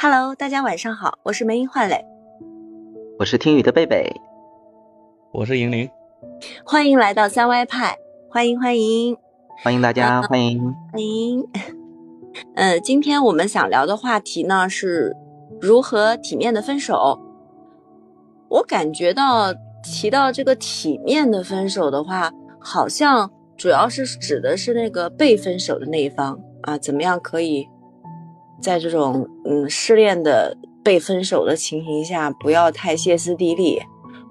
Hello，大家晚上好，我是梅英焕磊，我是听雨的贝贝，我是莹玲，欢迎来到三歪派，欢迎欢迎欢迎大家，欢迎欢迎。呃，今天我们想聊的话题呢是如何体面的分手。我感觉到提到这个体面的分手的话，好像主要是指的是那个被分手的那一方啊，怎么样可以在这种嗯失恋的被分手的情形下，不要太歇斯底里，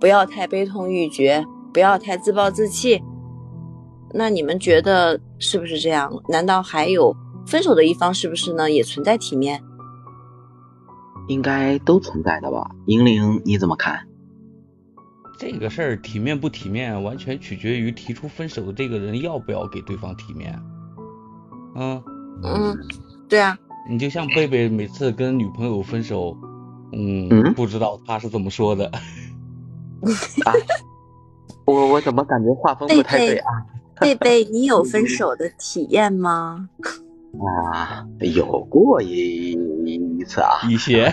不要太悲痛欲绝，不要太自暴自弃。那你们觉得是不是这样？难道还有分手的一方是不是呢？也存在体面？应该都存在的吧？银铃你怎么看？这个事儿体面不体面，完全取决于提出分手的这个人要不要给对方体面。嗯嗯，对啊，你就像贝贝每次跟女朋友分手，嗯，嗯不知道他是怎么说的。啊，我我怎么感觉画风不太对啊？贝贝，你有分手的体验吗？啊，有过一一次啊，一些，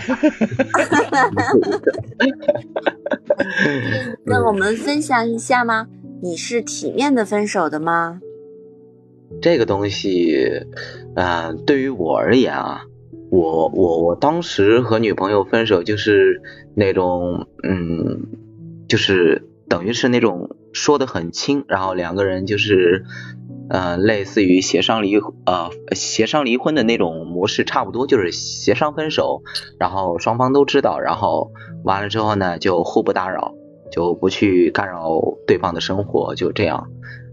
那我们分享一下吗？你是体面的分手的吗？这个东西，呃，对于我而言啊，我我我当时和女朋友分手就是那种，嗯，就是等于是那种说的很轻，然后两个人就是，呃，类似于协商离呃协商离婚的那种模式，差不多就是协商分手，然后双方都知道，然后完了之后呢，就互不打扰，就不去干扰对方的生活，就这样，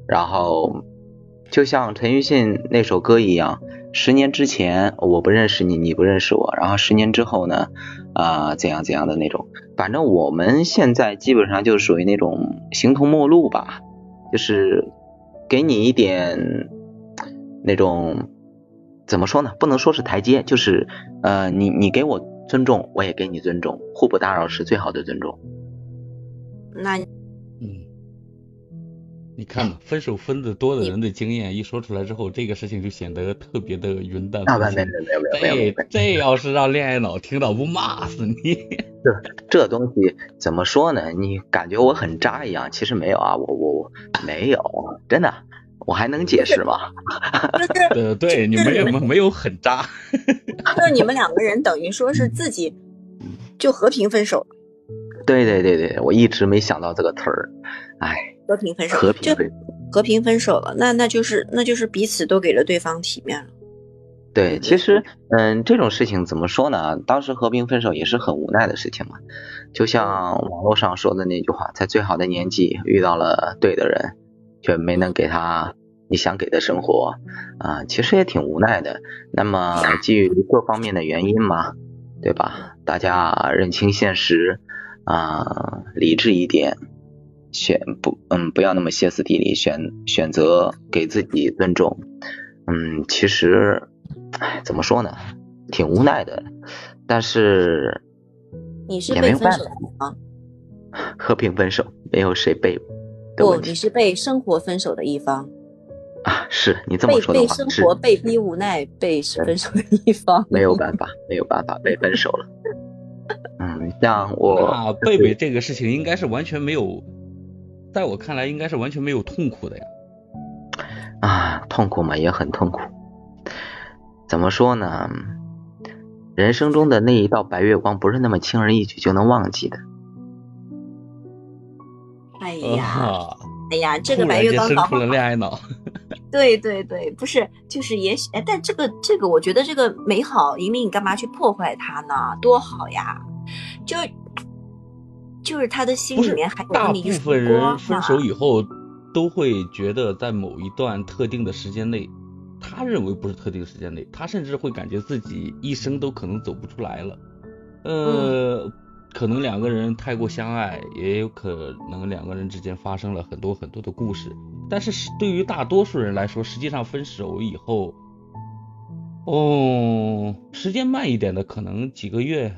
然后。就像陈奕迅那首歌一样，十年之前我不认识你，你不认识我，然后十年之后呢，啊、怎样怎样的那种，反正我们现在基本上就属于那种形同陌路吧，就是给你一点那种怎么说呢？不能说是台阶，就是呃，你你给我尊重，我也给你尊重，互不打扰是最好的尊重。那，你看吧，分手分的多的人的经验一说出来之后，这个事情就显得特别的云淡啊，风轻。没没没没有没有没有这这要是让恋爱脑听到，不骂死你！这这东西怎么说呢？你感觉我很渣一样，其实没有啊，我我我没有，真的，我还能解释吗？就是 呃，对你没有没有很渣，就是你们两个人等于说是自己就和平分手，对对对对，我一直没想到这个词儿，哎，和平分手，和平就分手。和平分手了。那那就是那就是彼此都给了对方体面了。对，其实，嗯，这种事情怎么说呢？当时和平分手也是很无奈的事情嘛。就像网络上说的那句话，在最好的年纪遇到了对的人，却没能给他你想给的生活，啊、其实也挺无奈的。那么 基于各方面的原因嘛，对吧？大家认清现实，啊、理智一点，选不，嗯，不要那么歇斯底里，选选择给自己尊重。嗯，其实，哎，怎么说呢，挺无奈的，但是你是没有办被分手的一方，和平分手，没有谁被不，你是被生活分手的一方，啊。是你这么被被说的话，是生活被逼无奈被 分手的一方。没有办法，没有办法被分手了。嗯，像我那贝贝这个事情应该是完全没有，在我看来应该是完全没有痛苦的呀。啊，痛苦嘛，也很痛苦。怎么说呢？人生中的那一道白月光，不是那么轻而易举就能忘记的。哎呀，啊，哎呀，这个白月光搞不好了恋爱脑。对对对，不是，就是也许，哎，但这个这个，我觉得这个美好，莹莹，你干嘛去破坏它呢？多好呀！就就是他的心里面还有大部分人分啊手以后都会觉得，在某一段特定的时间内，他认为不是特定时间内，他甚至会感觉自己一生都可能走不出来了。呃，可能两个人太过相爱，也有可能两个人之间发生了很多很多的故事。但是是对于大多数人来说，实际上分手以后，哦，时间慢一点的，可能几个月、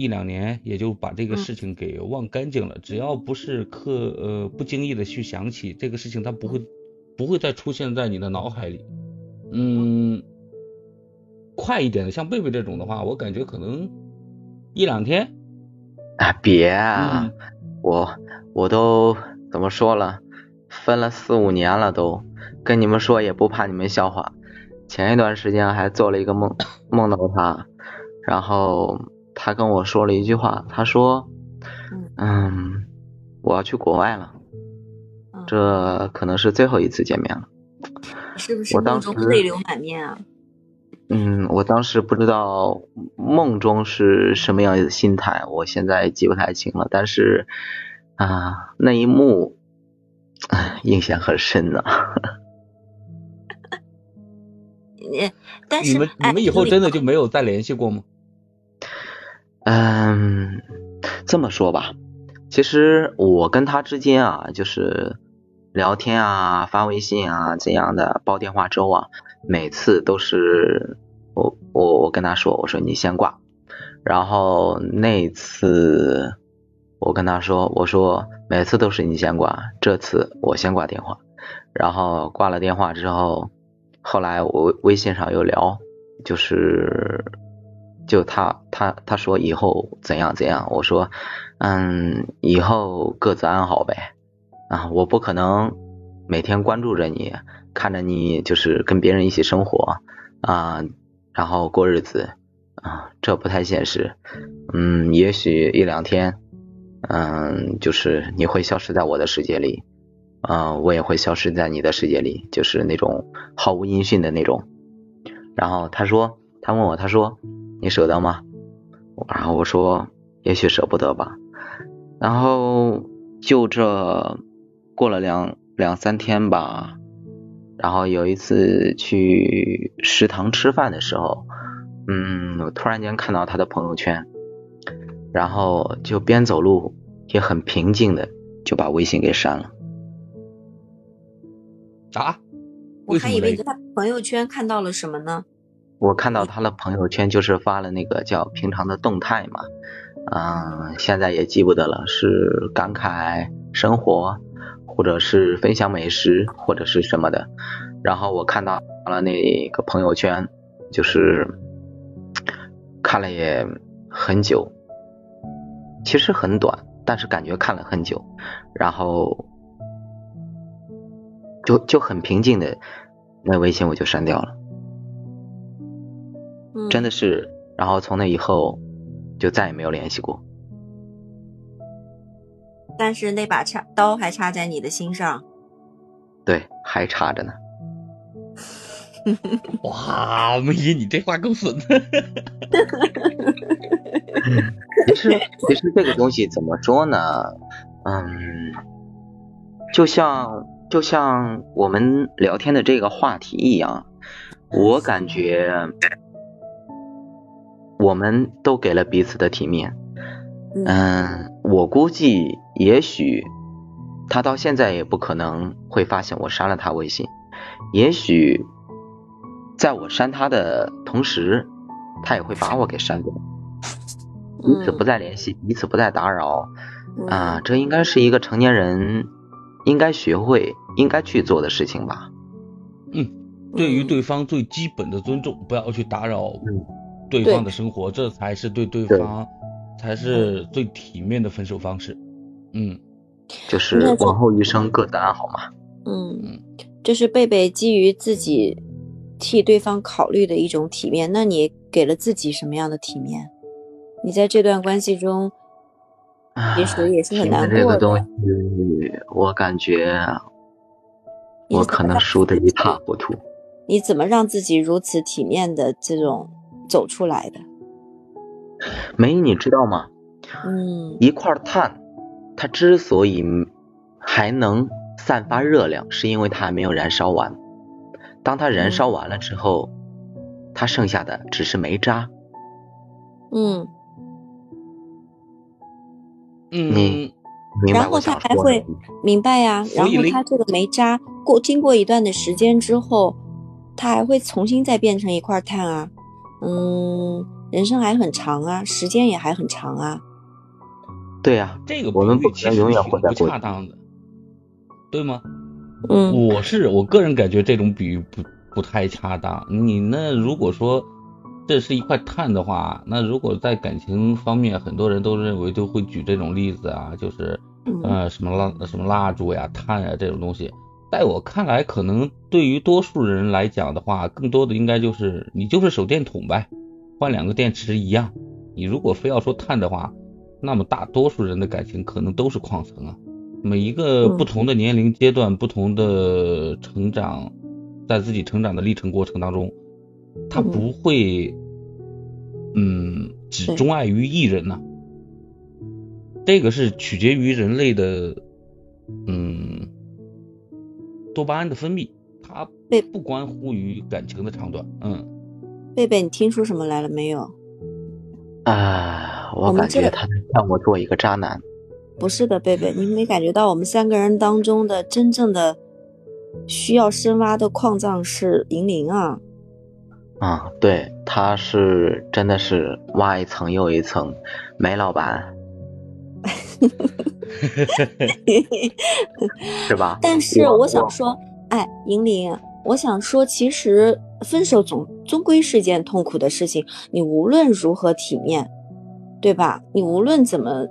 一两年也就把这个嗯事情给忘干净了。只要不是刻呃不经意的去想起这个事情，它不会不会再出现在你的脑海里。嗯，快快一点的，像贝贝这种的话，我感觉可能一两天。啊，别啊，我我都怎么说了，分了四五年了都，跟你们说也不怕你们笑话。前一段时间还做了一个梦，梦到他，然后他跟我说了一句话，他说，嗯，我要去国外了，这可能是最后一次见面了。是不是梦中泪流满面啊？嗯，我当时不知道梦中是什么样的心态，我现在记不太清了。但是啊，那一幕印象很深呢。你，但是你们你们以后真的就没有再联系过吗？嗯，这么说吧，其实我跟他之间啊，就是聊天啊、发微信啊这样的，煲电话粥啊。每次都是我我我跟他说，我说你先挂，然后那次我跟他说，我说每次都是你先挂，这次我先挂电话，然后挂了电话之后，后来我微信上又聊，就是就他他他说以后怎样怎样，我说嗯以后各自安好呗啊，我不可能每天关注着你。看着你就是跟别人一起生活啊，然后过日子啊，这不太现实。嗯，也许一两天，嗯，就是你会消失在我的世界里，啊，我也会消失在你的世界里，就是那种毫无音讯的那种。然后他说，他问我，他说你舍得吗？然后我说，也许舍不得吧。然后就这过了两两三天吧。然后有一次去食堂吃饭的时候，嗯，我突然间看到他的朋友圈，然后就边走路也很平静的就把微信给删了。啊？我还以为你在朋友圈看到了什么呢？我看到他的朋友圈就是发了那个叫平常的动态嘛，嗯，现在也记不得了，是感慨生活。或者是分享美食，或者是什么的，然后我看到了那个朋友圈，就是看了也很久，其实很短，但是感觉看了很久，然后就就很平静的那微信我就删掉了，真的是，然后从那以后就再也没有联系过。但是那把插刀还插在你的心上，对，还插着呢。哇，梅姨，你这话够损。其实，其实这个东西怎么说呢？嗯，就像就像我们聊天的这个话题一样，我感觉我们都给了彼此的体面。嗯，我估计，也许他到现在也不可能会发现我删了他微信。也许在我删他的同时，他也会把我给删掉，彼此不再联系，彼此不再打扰。啊，这应该是一个成年人应该学会、应该去做的事情吧。嗯，对于对方最基本的尊重，不要去打扰对方的生活，这才是对对方。才是最体面的分手方式，嗯，就是往后余生各自安好嘛。嗯，这是贝贝基于自己替对方考虑的一种体面。那你给了自己什么样的体面？你在这段关系中，也许也是很难过的。这个东西，我感觉我可能输得一塌糊涂。你怎么让自己如此体面的这种走出来的？梅，你知道吗？嗯，一块碳，它之所以还能散发热量，是因为它还没有燃烧完。当它燃烧完了之后，它剩下的只是煤渣。嗯，嗯，你明白然后它还会明白呀。然后它这个煤渣过经过一段的时间之后，它还会重新再变成一块碳啊。嗯。人生还很长啊，时间也还很长啊。对呀，这个我们不能永远活在不恰当的，对吗？嗯，我是我个人感觉这种比喻不不太恰当。你那如果说这是一块碳的话，那如果在感情方面，很多人都认为都会举这种例子啊，就是呃什么蜡什么蜡烛呀、碳呀这种东西。在我看来，可能对于多数人来讲的话，更多的应该就是你就是手电筒呗，换两个电池一样。你如果非要说碳的话，那么大多数人的感情可能都是矿层啊。每一个不同的年龄阶段、不同的成长，在自己成长的历程过程当中，他不会嗯只钟爱于一人呐。这个是取决于人类的嗯。多巴胺的分泌，它贝不关乎于感情的长短。嗯，贝贝，你听出什么来了没有？啊，我感觉他让我做一个渣男。不是的，贝贝，你没感觉到我们三个人当中的真正的需要深挖的矿藏是银铃啊？啊，对，他是真的是挖一层又一层，煤老板。是吧？但是我想说，哎，银铃，我想说，其实分手总终归是件痛苦的事情。你无论如何体面，对吧？你无论怎么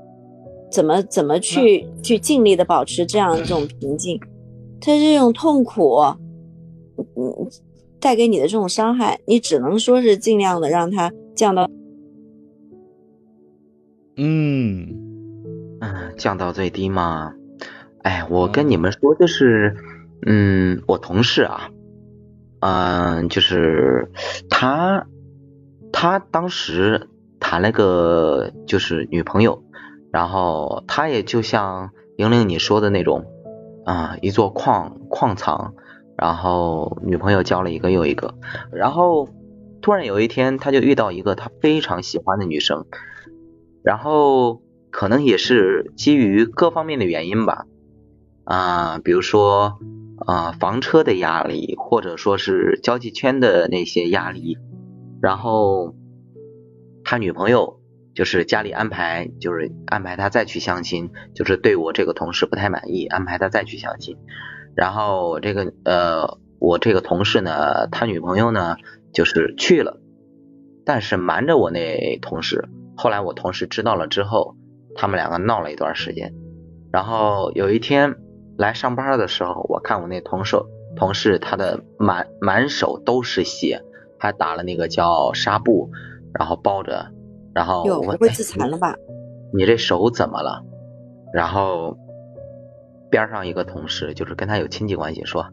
怎么怎么去去尽力的保持这样一种平静，他这种痛苦，嗯，带给你的这种伤害，你只能说是尽量的让它降到，降到最低吗。哎，我跟你们说，就是，嗯，我同事啊，嗯，就是他，他当时谈了个就是女朋友，然后他也就像莹玲你说的那种，啊，一座矿矿藏，然后女朋友交了一个又一个，然后突然有一天他就遇到一个他非常喜欢的女生，然后。可能也是基于各方面的原因吧，啊，比如说啊房车的压力，或者说是交际圈的那些压力，然后他女朋友就是家里安排，就是安排他再去相亲，就是对我这个同事不太满意，安排他再去相亲，然后我这个呃我这个同事呢，他女朋友呢就是去了，但是瞒着我那同事，后来我同事知道了之后。他们两个闹了一段时间，然后有一天来上班的时候，我看我那同事同事他的满满手都是血，还打了那个叫纱布，然后包着，然后我不会自残了吧？你这手怎么了？然后边上一个同事就是跟他有亲戚关系，说：“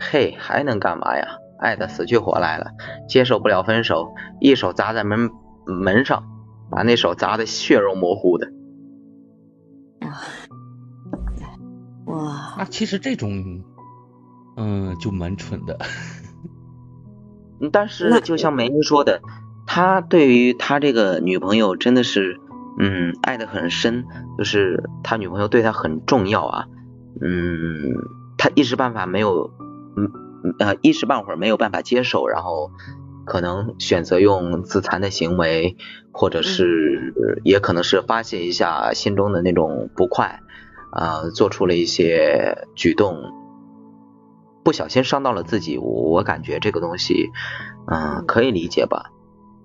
嘿，还能干嘛呀？爱的死去活来了，接受不了分手，一手砸在门门上，把那手砸的血肉模糊的。”哇，那其实这种，嗯，就蛮蠢的。但是就像梅姨说的，他对于他这个女朋友真的是，嗯，爱的很深，就是他女朋友对他很重要啊。嗯，他一时半法没有，嗯呃，一时半会儿没有办法接受，然后可能选择用自残的行为，或者是也可能是发泄一下心中的那种不快。啊，做出了一些举动，不小心伤到了自己，我感觉这个东西，嗯，可以理解吧？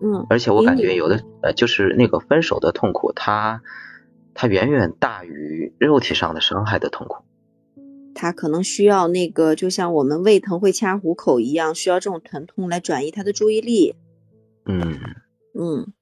嗯，而且我感觉有的呃，就是那个分手的痛苦，它它远远大于肉体上的伤害的痛苦。他可能需要那个，就像我们胃疼会掐虎口一样，需要这种疼痛来转移他的注意力。嗯嗯。